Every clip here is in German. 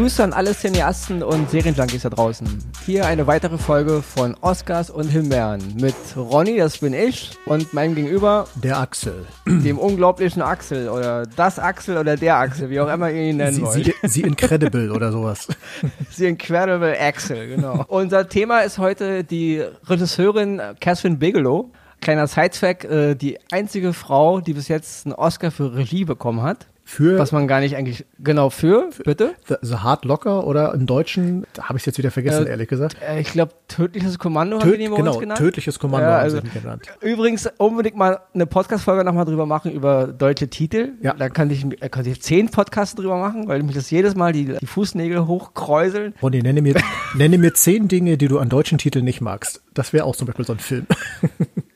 Grüße an alle Cineasten und Serienjunkies da draußen. Hier eine weitere Folge von Oscars und Himbeeren mit Ronny, das bin ich, und meinem Gegenüber, der Axel. Dem unglaublichen Axel oder das Axel oder der Axel, wie auch immer ihr ihn nennen sie, wollt. Sie, sie Incredible oder sowas. Sie Incredible Axel, genau. Unser Thema ist heute die Regisseurin Catherine Bigelow. Kleiner Sidefact, äh, die einzige Frau, die bis jetzt einen Oscar für Regie bekommen hat. Für was man gar nicht eigentlich genau für, bitte? The, the Hard Locker oder im Deutschen, da habe ich es jetzt wieder vergessen, äh, ehrlich gesagt. Äh, ich glaube, tödliches Kommando Töt, haben wir genau, genannt. Tödliches Kommando ja, also, genannt. Übrigens unbedingt mal eine Podcast-Folge nochmal drüber machen über deutsche Titel. Ja. Da kann ich, da kann ich zehn Podcasts drüber machen, weil mich das jedes Mal die, die Fußnägel hochkräuseln. Ronny, nenne mir, nenne mir zehn Dinge, die du an deutschen Titeln nicht magst. Das wäre auch zum Beispiel so ein Film.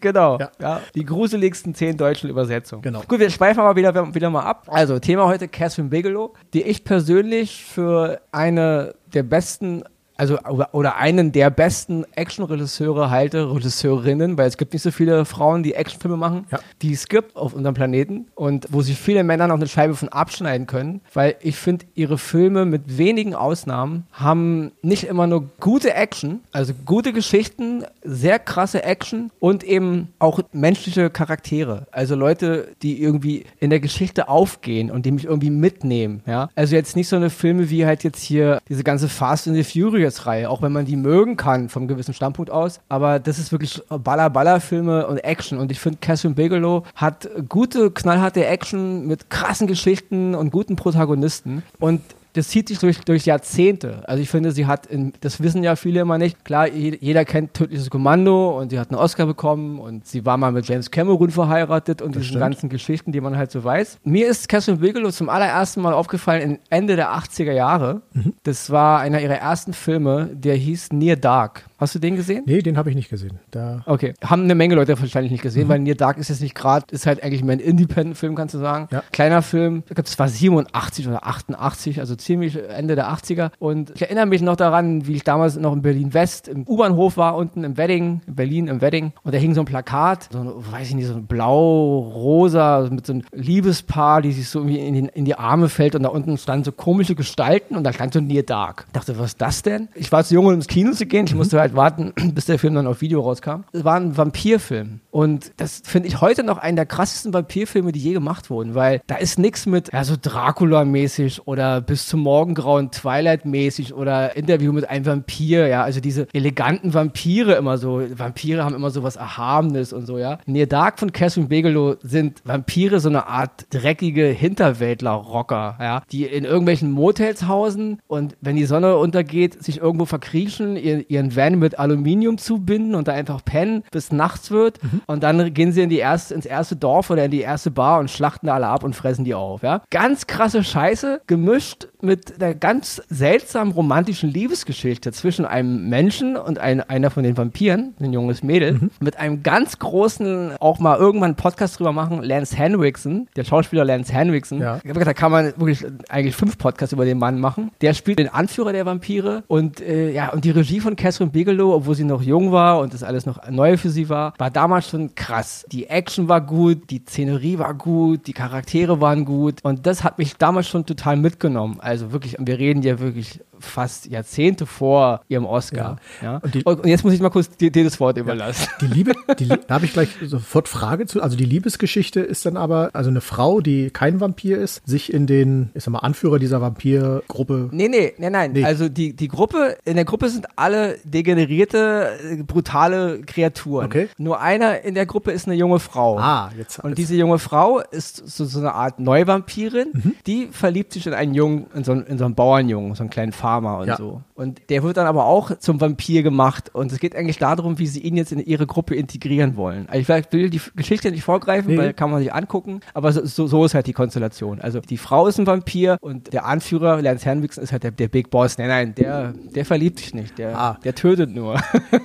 Genau. Ja. ja. Die gruseligsten zehn deutschen Übersetzungen. Genau. Gut, wir schweifen aber wieder, wieder mal ab. Also, Thema heute Catherine Bigelow, die ich persönlich für eine der besten also oder einen der besten Action-Regisseure halte, Regisseurinnen, weil es gibt nicht so viele Frauen, die Actionfilme machen, ja. die es gibt auf unserem Planeten und wo sich viele Männer noch eine Scheibe von abschneiden können, weil ich finde, ihre Filme mit wenigen Ausnahmen haben nicht immer nur gute Action, also gute Geschichten, sehr krasse Action und eben auch menschliche Charaktere, also Leute, die irgendwie in der Geschichte aufgehen und die mich irgendwie mitnehmen, ja. Also jetzt nicht so eine Filme wie halt jetzt hier diese ganze Fast and the Furious Furious-Reihe, auch wenn man die mögen kann vom gewissen Standpunkt aus. Aber das ist wirklich Baller-Baller-Filme und Action. Und ich finde, Catherine Bigelow hat gute, knallharte Action mit krassen Geschichten und guten Protagonisten. Und das zieht sich durch, durch Jahrzehnte. Also ich finde, sie hat, in, das wissen ja viele immer nicht, klar, jeder kennt Tödliches Kommando und sie hat einen Oscar bekommen und sie war mal mit James Cameron verheiratet und diese ganzen Geschichten, die man halt so weiß. Mir ist Catherine Bigelow zum allerersten Mal aufgefallen Ende der 80er Jahre. Mhm. Das war einer ihrer ersten Filme, der hieß Near Dark. Hast du den gesehen? Nee, den habe ich nicht gesehen. Da okay. Haben eine Menge Leute wahrscheinlich nicht gesehen, mhm. weil Near Dark ist jetzt nicht gerade, ist halt eigentlich mehr ein Independent-Film, kannst du sagen. Ja. Kleiner Film. Ich glaube, es war 87 oder 88, also ziemlich Ende der 80er. Und ich erinnere mich noch daran, wie ich damals noch in Berlin-West im U-Bahnhof war, unten im Wedding, in Berlin im Wedding. Und da hing so ein Plakat, so ein, weiß ich nicht, so ein blau-rosa mit so einem Liebespaar, die sich so irgendwie in, den, in die Arme fällt. Und da unten standen so komische Gestalten und da stand so Near Dark. Ich dachte, was ist das denn? Ich war zu jung, um ins Kino zu gehen. Ich musste halt warten, bis der Film dann auf Video rauskam. Es war ein Vampirfilm. Und das finde ich heute noch einen der krassesten Vampirfilme, die je gemacht wurden, weil da ist nichts mit, ja, so Dracula-mäßig oder bis zum Morgengrauen Twilight-mäßig oder Interview mit einem Vampir, ja, also diese eleganten Vampire immer so. Vampire haben immer so was Erhabenes und so, ja. Near Dark von Catherine Bigelow sind Vampire so eine Art dreckige Hinterwäldler-Rocker, ja, die in irgendwelchen Motels hausen und wenn die Sonne untergeht, sich irgendwo verkriechen, ihren, ihren Van mit Aluminium zubinden und da einfach pennen, bis nachts wird. Mhm. Und dann gehen sie in die erste, ins erste Dorf oder in die erste Bar und schlachten da alle ab und fressen die auf. Ja? Ganz krasse Scheiße, gemischt mit einer ganz seltsamen romantischen Liebesgeschichte zwischen einem Menschen und ein, einer von den Vampiren, ein junges Mädel, mhm. mit einem ganz großen, auch mal irgendwann einen Podcast drüber machen, Lance Henriksen, der Schauspieler Lance Henriksen. Ja. Ich habe gesagt, da kann man wirklich eigentlich fünf Podcasts über den Mann machen. Der spielt den Anführer der Vampire und äh, ja, und die Regie von Catherine Bigelow obwohl sie noch jung war und das alles noch neu für sie war, war damals schon krass. Die Action war gut, die Szenerie war gut, die Charaktere waren gut und das hat mich damals schon total mitgenommen. Also wirklich, wir reden ja wirklich fast Jahrzehnte vor ihrem Oscar. Ja. ja? Und, die, und, jetzt muss ich mal kurz dir, dir das Wort überlassen. Die Liebe, die, da habe ich gleich sofort Frage zu. Also die Liebesgeschichte ist dann aber, also eine Frau, die kein Vampir ist, sich in den, ich sag mal, Anführer dieser Vampirgruppe. Nee, nee, nee, nein. Nee. Also die, die Gruppe, in der Gruppe sind alle degenerierte, brutale Kreaturen. Okay. Nur einer in der Gruppe ist eine junge Frau. Ah, jetzt. Und diese junge Frau ist so, so eine Art Neuvampirin, mhm. die verliebt sich in einen Jungen, in so, in so einen Bauernjungen, so einen kleinen Farmer und ja. so. Und der wird dann aber auch zum Vampir gemacht. Und es geht eigentlich darum, wie sie ihn jetzt in ihre Gruppe integrieren wollen. Also ich will die Geschichte nicht vorgreifen, nee. weil kann man sich angucken. Aber so, so, so, ist halt die Konstellation. Also die Frau ist ein Vampir und der Anführer, Lance Henriksen, ist halt der, der Big Boss. Nein, nein, der, der verliebt sich nicht. Der, ah. der tötet nur.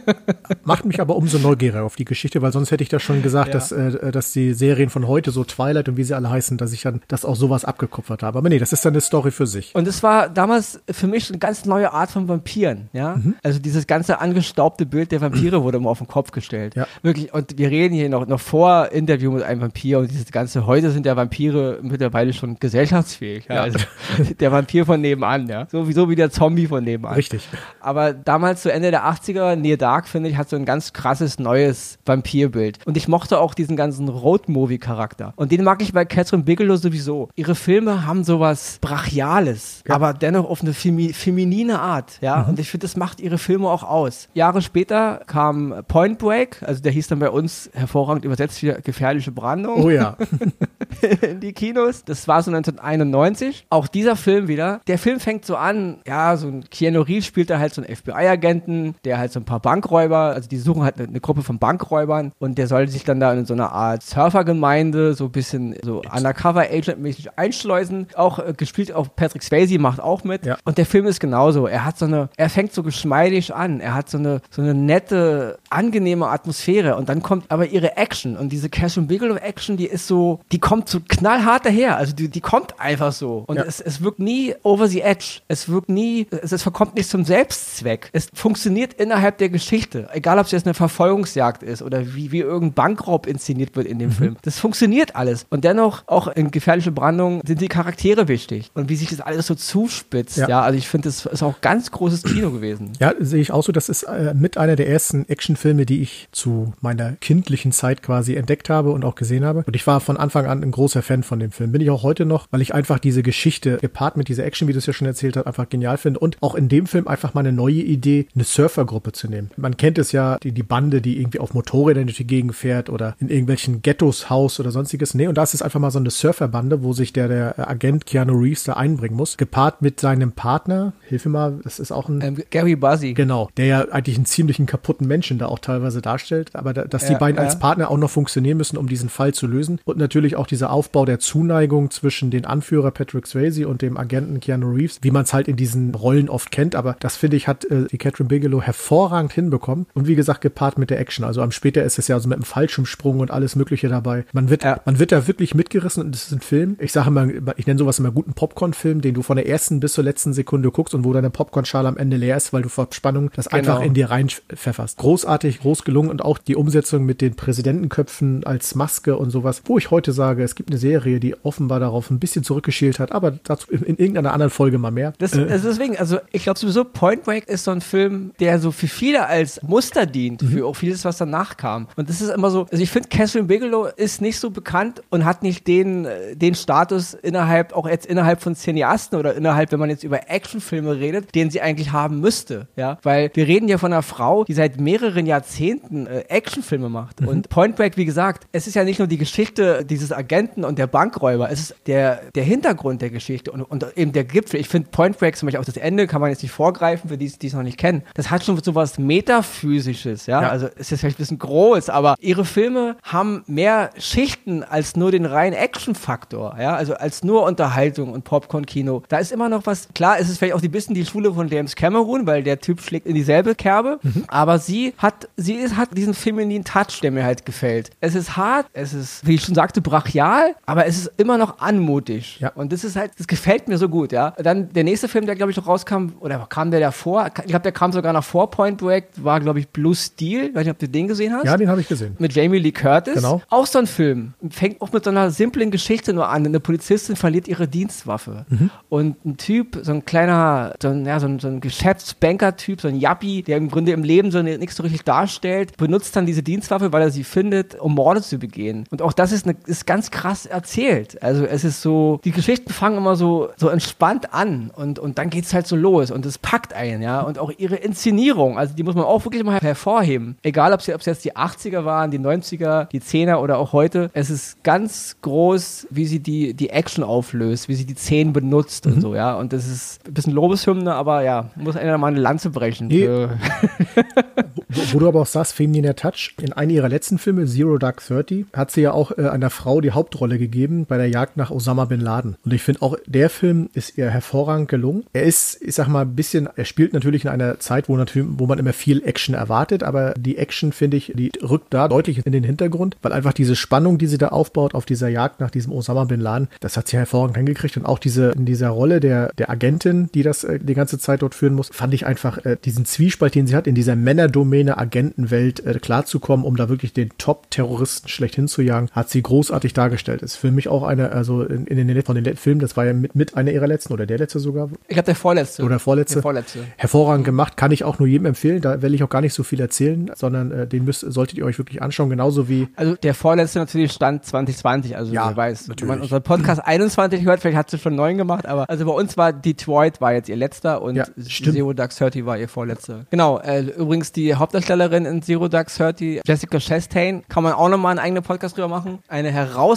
Macht mich aber umso neugieriger auf die Geschichte, weil sonst hätte ich das schon gesagt, ja. dass, äh, dass die Serien von heute, so Twilight und wie sie alle heißen, dass ich dann das auch sowas abgekupfert habe. Aber nee, das ist dann eine Story für sich. Und es war damals für mich eine ganz neue Art von von Vampiren, ja. Mhm. Also dieses ganze angestaubte Bild der Vampire wurde immer auf den Kopf gestellt. Ja. Wirklich, und wir reden hier noch, noch vor Interview mit einem Vampir und dieses ganze, heute sind ja Vampire mittlerweile schon gesellschaftsfähig. Ja? ja. Also der Vampir von nebenan, ja. Sowieso wie der Zombie von nebenan. Richtig. Aber damals zu Ende der 80er, Near Dark, finde ich, hat so ein ganz krasses neues Vampirbild. Und ich mochte auch diesen ganzen Road-Movie-Charakter. Und den mag ich bei Catherine Bigelow sowieso. Ihre Filme haben sowas Brachiales, aber dennoch auf eine femi feminine Art, ja. Mhm. Und ich finde, das macht ihre Filme auch aus. Jahre später kam Point Break, also der hieß dann bei uns hervorragend übersetzt wie gefährliche Brandung. Oh ja. in die Kinos. Das war so 1991. Auch dieser Film wieder. Der Film fängt so an, ja, so ein Keanu Reeves spielt da halt so einen FBI-Agenten, der halt so ein paar Bankräuber, also die suchen halt eine, eine, Gruppe von Bankräubern und der soll sich dann da in so einer Art Surfergemeinde so ein bisschen so Undercover-Agent-mäßig einschleusen. Auch äh, gespielt, auch Patrick Swayze macht auch mit. Ja. Und der Film ist genauso. Er hat so eine, er fängt so geschmeidig an. Er hat so eine, so eine nette, angenehme Atmosphäre und dann kommt aber ihre Action und diese Cash and Bigelow Action, die ist so, die kommt so knallhart daher. Also die, die kommt einfach so. Und ja. es, es wirkt nie over the edge. Es wirkt nie, es, es verkommt nicht zum Selbstzweck. Es funktioniert innerhalb der Geschichte. Egal, ob es jetzt eine Verfolgungsjagd ist oder wie, wie irgendein Bankraub inszeniert wird in dem mhm. Film. Das funktioniert alles. Und dennoch, auch in gefährliche Brandung sind die Charaktere wichtig. Und wie sich das alles so zuspitzt. Ja, ja also ich finde, das ist auch ganz großes Kino gewesen. Ja, sehe ich auch so. Das ist äh, mit einer der ersten Actionfilme, die ich zu meiner kindlichen Zeit quasi entdeckt habe und auch gesehen habe. Und ich war von Anfang an ein großer Fan von dem Film. Bin ich auch heute noch, weil ich einfach diese Geschichte gepaart mit dieser Action, wie du es ja schon erzählt hast, einfach genial finde. Und auch in dem Film einfach mal eine neue Idee, eine Surfergruppe zu nehmen. Man kennt es ja, die, die Bande, die irgendwie auf Motorrädern durch die Gegend fährt oder in irgendwelchen Ghettos Haus oder sonstiges. Nee, und da ist es einfach mal so eine Surferbande, wo sich der, der Agent Keanu Reeves da einbringen muss, gepaart mit seinem Partner. Hilf mir mal, das ist auch ein. Ähm, Gary Buzzy. Genau, der ja eigentlich einen ziemlichen kaputten Menschen da auch teilweise darstellt. Aber da, dass ja, die beiden ja. als Partner auch noch funktionieren müssen, um diesen Fall zu lösen. Und natürlich auch dieser Aufbau der Zuneigung zwischen den Anführer Patrick Swayze und dem Agenten Keanu Reeves, wie man es halt in diesen Rollen oft kennt. Aber das finde ich, hat äh, die Catherine Bigelow hervorragend hinbekommen. Und wie gesagt, gepaart mit der Action. Also am später ist es ja also mit einem Fallschirmsprung und alles Mögliche dabei. Man wird, ja. man wird da wirklich mitgerissen und es ist ein Film. Ich sage immer, ich nenne sowas immer guten Popcorn-Film, den du von der ersten bis zur letzten Sekunde guckst und wo deine Popcorn-Schale am Ende leer ist, weil du vor Spannung das genau. einfach in dir reinpfefferst. Großartig, groß gelungen und auch die Umsetzung mit den Präsidentenköpfen als Maske und sowas, wo ich heute sage, es gibt eine Serie, die offenbar darauf ein bisschen zurückgeschält hat, aber dazu in, in irgendeiner anderen Folge mal mehr. Das, äh, also deswegen, also ich glaube sowieso, Point Break ist so ein Film, der so für viele als Muster dient, mhm. für auch vieles, was danach kam. Und das ist immer so, also ich finde, Catherine Bigelow ist nicht so bekannt und hat nicht den, den Status innerhalb, auch jetzt innerhalb von Cineasten oder innerhalb, wenn man jetzt über Actionfilme redet, den sie eigentlich haben müsste. Ja, weil wir reden ja von einer Frau, die seit mehreren Jahrzehnten äh, Actionfilme macht. Mhm. Und Point Break, wie gesagt, es ist ja nicht nur die Geschichte dieses Agenten und der Bankräuber, es ist der, der Hintergrund der Geschichte und, und eben der Gipfel. Ich finde Point Break zum Beispiel auch das Ende, kann man jetzt nicht vorgreifen, für die, die es noch nicht kennen. Das hat schon so was Metaphysisches, ja? ja. Also ist jetzt vielleicht ein bisschen groß, aber ihre Filme haben mehr Schichten als nur den reinen Action-Faktor, ja? Also als nur Unterhaltung und Popcorn-Kino. Da ist immer noch was, klar, es ist vielleicht auch ein bisschen die Schule von James Cameron, weil der Typ schlägt in dieselbe Kerbe, mhm. aber sie hat, sie ist, hat diesen femininen Touch, der mir halt gefällt. Es ist hart, es ist, wie ich schon sagte, brachial, aber es ist immer noch anmutig. Ja. Und das ist halt, das gefällt mir so gut, ja. Dann der nächste Film, der glaube ich noch rauskam, oder kam der davor? Ich glaube, der kam sogar nach vor Point Break, war glaube ich Blue Steel. Ich weiß nicht, ob du den gesehen hast. Ja, den habe ich gesehen. Mit Jamie Lee Curtis. Genau. Auch so ein Film. Fängt auch mit so einer simplen Geschichte nur an. Eine Polizistin verliert ihre Dienstwaffe. Mhm. Und ein Typ, so ein kleiner, so ein, ja, so ein, so ein Geschäftsbanker-Typ, so ein Yappi, der im Grunde im Leben so nichts so richtig darstellt, benutzt dann diese Dienstwaffe, weil er sie findet, um Morde zu begehen. Und auch das ist, eine, ist ganz krass erzählt. Also es ist so, die Geschichten fangen immer so, so entspannt an und, und dann es halt so los und es packt einen, ja. Und auch ihre Inszenierung, also die muss man auch wirklich mal hervorheben. Egal, ob es jetzt die 80er waren, die 90er, die 10er oder auch heute. Es ist ganz groß, wie sie die, die Action auflöst, wie sie die Szenen benutzt mhm. und so, ja. Und das ist ein bisschen Lobeshymne, aber ja, muss einer mal eine Lanze brechen. Nee. wo, wo, du aber auch sagst, Femininer Touch, in einem ihrer letzten Filme, Zero Dark Thirty, hat sie ja auch äh, einer Frau die Hauptrolle gegeben bei der Jagd nach Osama Bin Laden. Und ich finde auch, der Film ist ihr hervorragend gelungen. Er ist, ich sag mal, ein bisschen, er spielt natürlich in einer Zeit, wo natürlich, wo man immer viel Action erwartet, aber die Action, finde ich, die rückt da deutlich in den Hintergrund, weil einfach diese Spannung, die sie da aufbaut auf dieser Jagd nach diesem Osama Bin Laden, das hat sie hervorragend hingekriegt. Und auch diese, in dieser Rolle der, der Agentin, die das äh, die ganze Zeit dort führen muss, fand ich einfach äh, diesen Zwiespalt, den sie hat, in dieser Männerdomäne Agentenwelt äh, klarzukommen, um da wirklich den Top-Terroristen schlecht hinzujagen, hat sie großartig dargestellt. Ist für mich auch eine, also in, in den, von den Filmen, das war ja mit, mit einer ihrer letzten oder der letzte sogar. Ich glaube, der vorletzte. Oder vorletzte. Der vorletzte. Hervorragend gemacht, kann ich auch nur jedem empfehlen. Da will ich auch gar nicht so viel erzählen, sondern äh, den müsst, solltet ihr euch wirklich anschauen, genauso wie. Also der vorletzte natürlich stand 2020, also ja, wer weiß. natürlich. Wenn man unseren Podcast 21 hört, vielleicht hat sie schon neun gemacht, aber also bei uns war Detroit war jetzt ihr letzter und Ja. Zero Dark Thirty war ihr vorletzter. Genau, äh, übrigens die Hauptdarstellerin in Zero Dark Thirty, Jessica Chastain, kann man auch nochmal einen eigenen Podcast drüber machen. Eine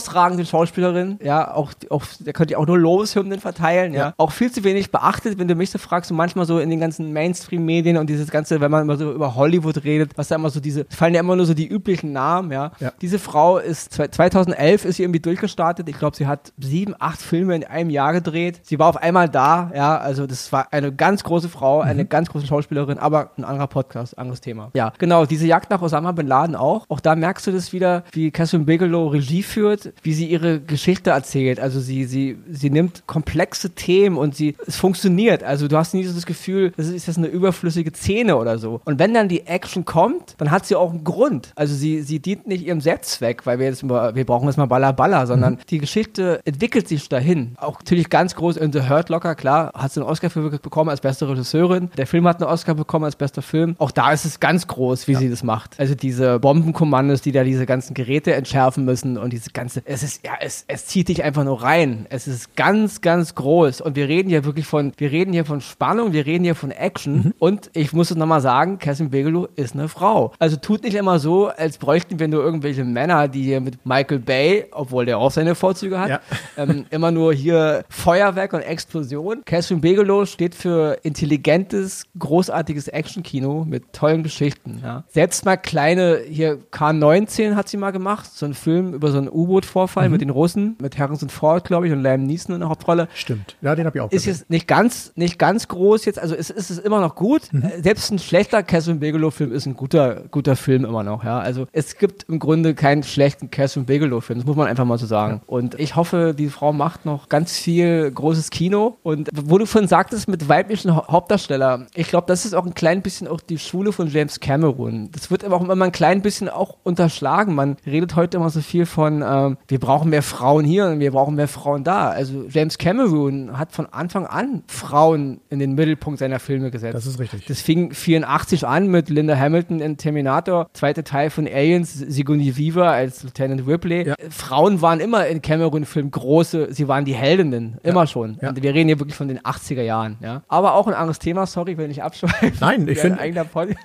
herausragende Schauspielerin, ja, auch, auch da könnt ihr auch nur Lobeshymnen verteilen, ja. Ja. Auch viel zu wenig beachtet, wenn du mich so fragst, so manchmal so in den ganzen Mainstream-Medien und dieses ganze, wenn man immer so über Hollywood redet, was da immer so diese, fallen ja immer nur so die üblichen Namen, ja. Ja. Diese Frau ist, zwei- 2011 ist sie irgendwie durchgestartet. Ich glaube, sie hat sieben, acht Filme in einem Jahr gedreht. Sie war auf einmal da, ja, also das war eine ganz große Frau, eine ganz große Schauspielerin, aber ein anderer Podcast, anderes Thema. Ja, genau, diese Jagd nach Osama Bin Laden auch. Auch da merkst du das wieder, wie Catherine Bigelow Regie führt, wie sie ihre Geschichte erzählt. Also sie, sie, sie nimmt komplexe Themen und sie, es funktioniert. Also du hast nie so das Gefühl, das ist jetzt eine überflüssige Szene oder so. Und wenn dann die Action kommt, dann hat sie auch einen Grund. Also sie, sie dient nicht ihrem Selbstzweck, weil wir jetzt mal, wir brauchen jetzt mal Baller Baller, sondern die Geschichte entwickelt sich dahin. Auch natürlich ganz groß in The Hurt Locker, klar, hat sie einen Oscar für bekommen als beste Regisseurin. Der Film hat einen Oscar bekommen als bester Film. Auch da ist es ganz groß, wie sie das macht. Also diese Bombenkommandos, die da diese ganzen Geräte entschärfen müssen und diese ganze, es ist, ja, es, es zieht dich einfach nur rein. Es ist ganz, ganz groß. Und wir reden hier wirklich von, wir reden hier von Spannung, wir reden hier von Action. Und ich muss es nochmal sagen, Catherine Bigelow ist eine Frau. Also tut nicht immer so, als bräuchten wir nur irgendwelche Männer, die hier mit Michael Bay, obwohl der auch seine Vorzüge hat, Ja. ähm, immer nur hier Feuerwerk und Explosion. Catherine Bigelow steht für intelligentes, großartiges Actionkino mit tollen Geschichten. Ja. Selbst mal kleine, hier K-19 hat sie mal gemacht, so ein Film über so einen U-Boot-Vorfall Mhm. mit den Russen, mit Harrison Ford, glaube ich, und Liam Neeson in der Hauptrolle. Stimmt. Ja, den habe ich auch Ist gesehen. jetzt nicht ganz, nicht ganz groß jetzt, also es ist es immer noch gut. Mhm. Äh, Selbst ein schlechter Catherine Bigelow-Film ist ein guter, guter Film immer noch, ja. Also es gibt im Grunde keinen schlechten Catherine Bigelow-Film, das muss man einfach mal so sagen. Und ich hoffe, die Frau macht noch ganz viel großes Kino. Und wo du vorhin sagtest, mit weiblichen Hau- Hauptdarsteller, ich glaube, das ist auch ein klein bisschen auch die Schule von James Cameron. Das wird aber auch immer ein klein bisschen auch unterschlagen. Man redet heute immer so viel von, ähm, wir brauchen mehr Frauen hier und wir brauchen mehr Frauen da. Also James Cameron hat von Anfang an Frauen in den Mittelpunkt seiner Filme gesetzt. Das ist richtig. Das fing 84 an mit Linda Hamilton in Terminator, zweiter Teil von Aliens, Sigourney Weaver als Lieutenant Ripley. Ja. Frauen waren immer in Cameron-Filmen große, sie waren die Heldinnen, immer schon. Ja. Und wir reden hier wirklich von den 80er Jahren. Ja. Aber auch ein anderes Thema, sorry, wenn ich abschweife. Nein, ich finde-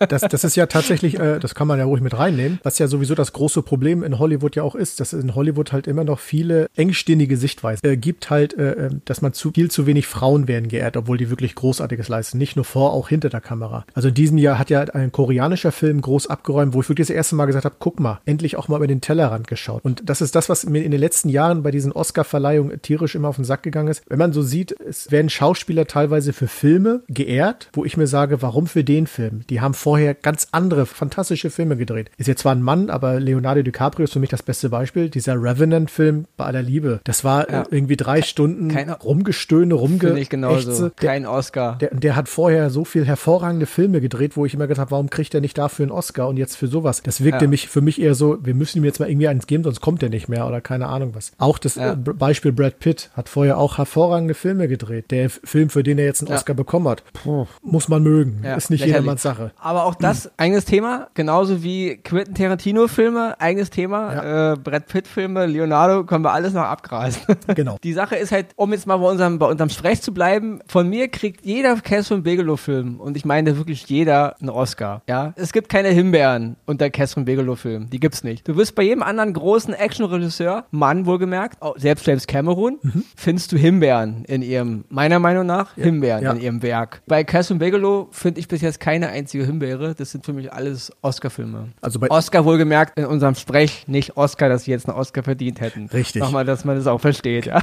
Das, das ist ja tatsächlich, äh, das kann man ja ruhig mit reinnehmen, was ja sowieso das große Problem in Hollywood ja auch ist, dass in Hollywood halt immer noch viele engstirnige Sichtweisen äh, gibt halt, äh, äh, dass man zu viel zu wenig Frauen werden geehrt, obwohl die wirklich Großartiges leisten, nicht nur vor, auch hinter der Kamera. Also in diesem Jahr hat ja ein koreanischer Film groß abgeräumt, wo ich wirklich das erste Mal gesagt habe, guck mal, endlich auch mal über den Tellerrand geschaut. Und das ist das, was mir in den letzten Jahren bei diesen Oscar-Verleihungen tierisch immer auf den Sack gegangen ist. Wenn man so sieht, es werden Schauspieler teilweise für Filme geehrt, wo ich mir sage, warum für den Film? Die haben vorher ganz andere, fantastische Filme gedreht. Ist jetzt zwar ein Mann, aber Leonardo DiCaprio ist für mich das beste Beispiel. Dieser Revenant-Film bei aller Liebe. Das war Ja. äh, irgendwie drei Stunden Keine- Rumgestöhne, Finde ich genauso. Kein Oscar. der, der hat vorher so viel hervorragende Filme gedreht, wo ich immer gedacht habe, warum kriegt er nicht dafür einen Oscar und jetzt für sowas? Das wirkte Ja. mich für mich eher so, wir müssen ihm jetzt mal irgendwie eins geben, sonst kommt er nicht mehr oder keine Ahnung was. Auch das Ja. äh, Beispiel Brad Pitt hat vorher auch hervorragende Filme gedreht. Der Film, für den er jetzt einen Ja. Oscar bekommen hat, puh, muss man mögen. Ja, ist nicht lächerlich. jedermanns Sache. Aber auch das, eigenes Thema, genauso wie Quentin Tarantino-Filme, eigenes Thema, äh, Brad Pitt-Filme, Leonardo, können wir alles noch abgrasen. Genau. Die Sache ist halt, um jetzt mal bei unserem, bei unserem Sprech zu bleiben, von mir kriegt jeder Catherine Bigelow-Film, und ich meine wirklich jeder, einen Oscar. Ja, es gibt keine Himbeeren unter Catherine Bigelow-Film. Die gibt's nicht. Du wirst bei jedem anderen großen Action-Regisseur, Mann wohlgemerkt, selbst James Cameron, findest du Himbeeren in ihrem, meiner Meinung nach, Himbeeren Mhm. Ja. in ihrem Werk. Bei Catherine Bigelow finde ich bis jetzt keine einzige Himbeere. Das sind für mich alles Oscar-Filme. Also bei Oscar wohlgemerkt in unserem Sprech, nicht Oscar, dass sie jetzt einen Oscar verdient hätten. Richtig. Nochmal, dass man das auch versteht, ja.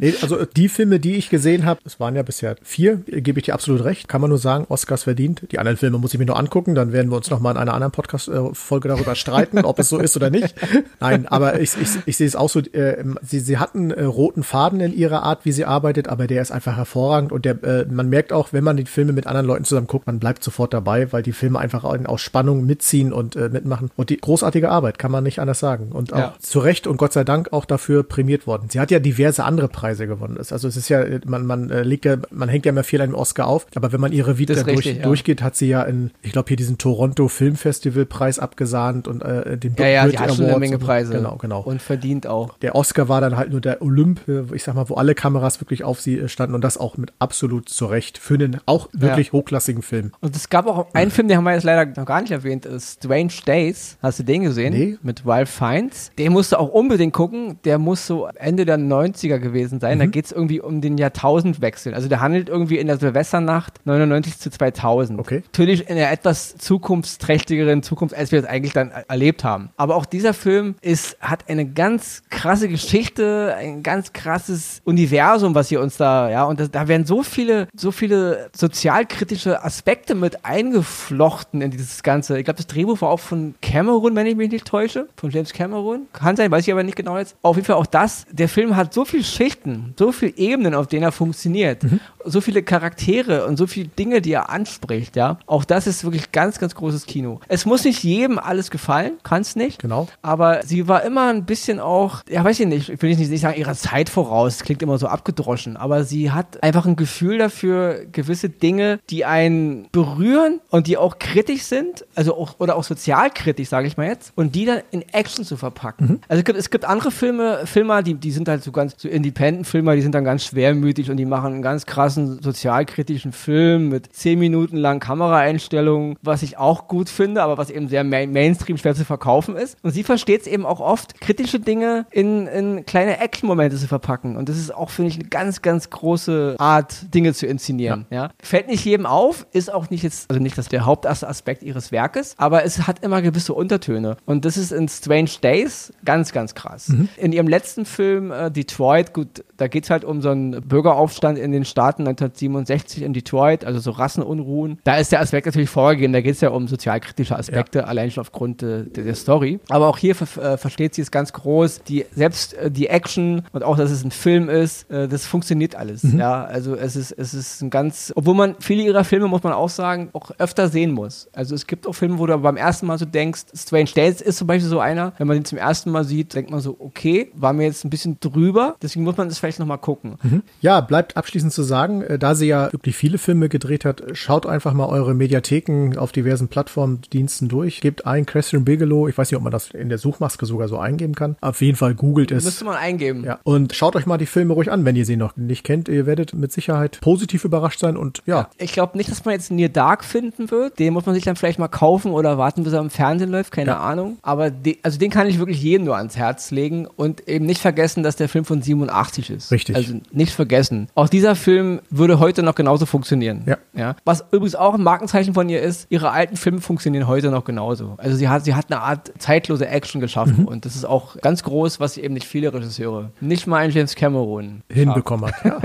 Nee, also die Filme, die ich gesehen habe, es waren ja bisher vier, gebe ich dir absolut recht. Kann man nur sagen, Oscars verdient. Die anderen Filme muss ich mir nur angucken, dann werden wir uns nochmal in einer anderen Podcast-Folge darüber streiten, ob es so ist oder nicht. Nein, aber ich, ich, ich sehe es auch so, äh, sie, sie hatten äh, roten Faden in ihrer Art, wie sie arbeitet, aber der ist einfach hervorragend und der, äh, man merkt auch, wenn man die Filme mit anderen Leuten zusammen guckt, man bleibt sofort dabei, weil die Filme einfach aus Spannung mitziehen und äh, mitmachen. Und die großartige Arbeit, kann man nicht anders sagen. Und auch ja. zu Recht und Gott sei Dank auch dafür prämiert worden. Sie hat ja diverse andere Preise gewonnen. Also es ist ja, man, man äh, legt ja, man hängt ja immer viel an dem Oscar auf, aber wenn man ihre Vita durch, richtig, ja. durchgeht, hat sie ja in, ich glaube, hier diesen Toronto Filmfestival Preis abgesahnt und äh, den Ja, ja, die hat schon eine Menge Preise. Genau, genau. Und verdient auch. Der Oscar war dann halt nur der Olymp, äh, ich sag mal, wo alle Kameras wirklich auf sie äh, standen und das auch mit absolut zurecht für einen auch wirklich ja. hochklassigen Film. Und es gab auch einen Film, den haben wir jetzt leider noch gar nicht erwähnt, ist Strange Days. Hast du den gesehen? Nee. Mit Ralph Fiennes. Den musst du auch unbedingt gucken. Der muss so Ende der 90er gewesen sein. Mhm. Da geht es irgendwie um den Jahrtausendwechsel. Also der handelt irgendwie in der Silvesternacht 99 zu 2000. Okay. Natürlich in einer etwas zukunftsträchtigeren Zukunft, als wir es eigentlich dann erlebt haben. Aber auch dieser Film ist, hat eine ganz krasse Geschichte, ein ganz krasses Universum, was hier uns da, ja, und das, da werden so viele, so viele sozialkritische Aspekte mit eingeflochten in dieses Ganze. Ich glaube, das Drehbuch war auch von Cameron, wenn ich mich nicht täusche, von James Cameron. Kann sein, weiß ich aber nicht genau jetzt. Auf jeden Fall auch das. Der Film hat so viele Schichten, so viele Ebenen, auf denen er funktioniert, mhm. so viele Charaktere und so viele Dinge, die er anspricht, ja. Auch das ist wirklich ganz, ganz großes Kino. Es muss nicht jedem alles gefallen, kann es nicht. Genau. Aber sie war immer ein bisschen auch, ja, weiß ich nicht, ich will nicht sagen, ihrer Zeit voraus, klingt immer so abgedroschen, aber sie hat einfach ein Gefühl dafür, gewisse Dinge, die einen berühren und die auch kritisch sind, also auch, oder auch sozialkritisch, sage ich mal jetzt, und die dann in Action zu verpacken. Mhm. Also es gibt, es gibt andere Filme, Filmer, die, die sind halt so ganz, so Independent-Filmer, die sind dann ganz schwermütig und die machen einen ganz krassen sozialkritischen Film mit zehn Minuten lang Kameraeinstellungen, was ich auch gut finde, aber was eben sehr main Mainstream schwer zu verkaufen ist. Und sie versteht es eben auch oft, kritische Dinge in, in kleine Action-Momente zu verpacken. Und das ist auch, finde ich, eine ganz, ganz große Art, Dinge zu inszenieren. Ja. ja. Fällt nicht jedem auf, ist auch nicht jetzt, also nicht das der Hauptaspekt ihres Werkes, aber es hat immer gewisse Untertöne. Und das ist in Strange Days ganz, ganz krass. Mhm. In ihrem letzten Film, äh, Detroit, gut, da geht es halt um so einen Bürgeraufstand in den Staaten 1967 in Detroit, also so Rassenunruhen. Da ist der Aspekt natürlich vorgegeben, da geht es ja um sozialkritische Aspekte, ja. allein schon aufgrund äh, der, der, Story. Aber auch hier äh, versteht sie es ganz groß, die, selbst äh, die Action und auch, dass es ein Film ist, äh, das funktioniert alles. Mhm. Ja, also es ist, es ist ein ganz, obwohl man viele ihrer Filme, muss man auch sagen, auch öfter sehen muss. Also es gibt auch Filme, wo du beim ersten Mal so denkst, Strange Days ist zum Beispiel so einer, wenn man den zum ersten Mal sieht, denkt man so, okay, war mir jetzt ein bisschen drüber, deswegen muss man das vielleicht nochmal gucken. Mhm. Ja, bleibt abschließend zu sagen, äh, da sie ja wirklich viele Filme gedreht hat, schaut einfach mal eure Mediatheken auf diversen Plattformdiensten durch, gebt ein Catherine Bigelow, ich weiß nicht, ob man das in der Suchmaske sogar so eingeben kann, auf jeden Fall googelt es. Müsste man eingeben. Ja, und schaut euch mal die Filme ruhig an, wenn ihr sie noch nicht kennt, ihr werdet mit Sicherheit positiv überrascht sein und ja. Ich glaube nicht, dass man jetzt Near Dark finden wird, den muss man sich dann vielleicht mal kaufen oder warten, bis er im Fernsehen läuft, keine ja. Ahnung, aber de, also den kann ich wirklich jedem nur ans Herz legen und eben nicht vergessen, dass der Film von 87 ist. Richtig. Also nicht vergessen. Auch dieser Film würde heute noch genauso funktionieren. Ja. ja. Was übrigens auch ein Markenzeichen von ihr ist, ihre alten Filme funktionieren heute noch genauso. Also sie hat, sie hat eine Art zeitlose Action geschaffen mhm. und das ist auch ganz groß, was eben nicht viele Regisseure, nicht mal ein James Cameron hinbekommen hat. Ja.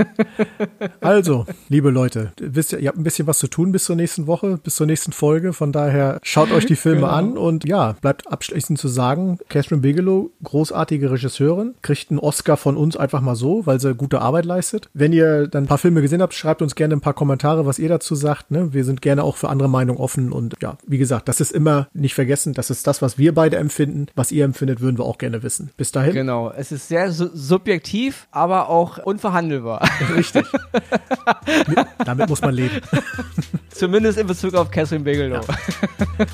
also, liebe Leute, wisst ihr, ihr habt ein bisschen was zu tun bis zur nächsten Woche, bis zur nächsten Folge. Von daher schaut euch die Filme genau. an und ja, bleibt abschließend zu sagen, Catherine Bigelow, großartige Regisseurin, kriegt einen Oscar von uns einfach mal so, weil sie gute Arbeit leistet. Wenn ihr dann ein paar Filme gesehen habt, schreibt uns gerne ein paar Kommentare, was ihr dazu sagt. Ne? Wir sind gerne auch für andere Meinungen offen und ja, wie gesagt, das ist immer nicht vergessen, das ist das, was wir beide empfinden. Was ihr empfindet, würden wir auch gerne wissen. Bis dahin. Genau, es ist sehr su subjektiv, aber auch unverhandelbar. Richtig. Damit muss man leben. Zumindest in Bezug auf Catherine Bigelow. Ja.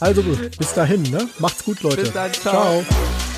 Also bis dahin, ne? Macht's gut, Leute. Bis dann, ciao. ciao.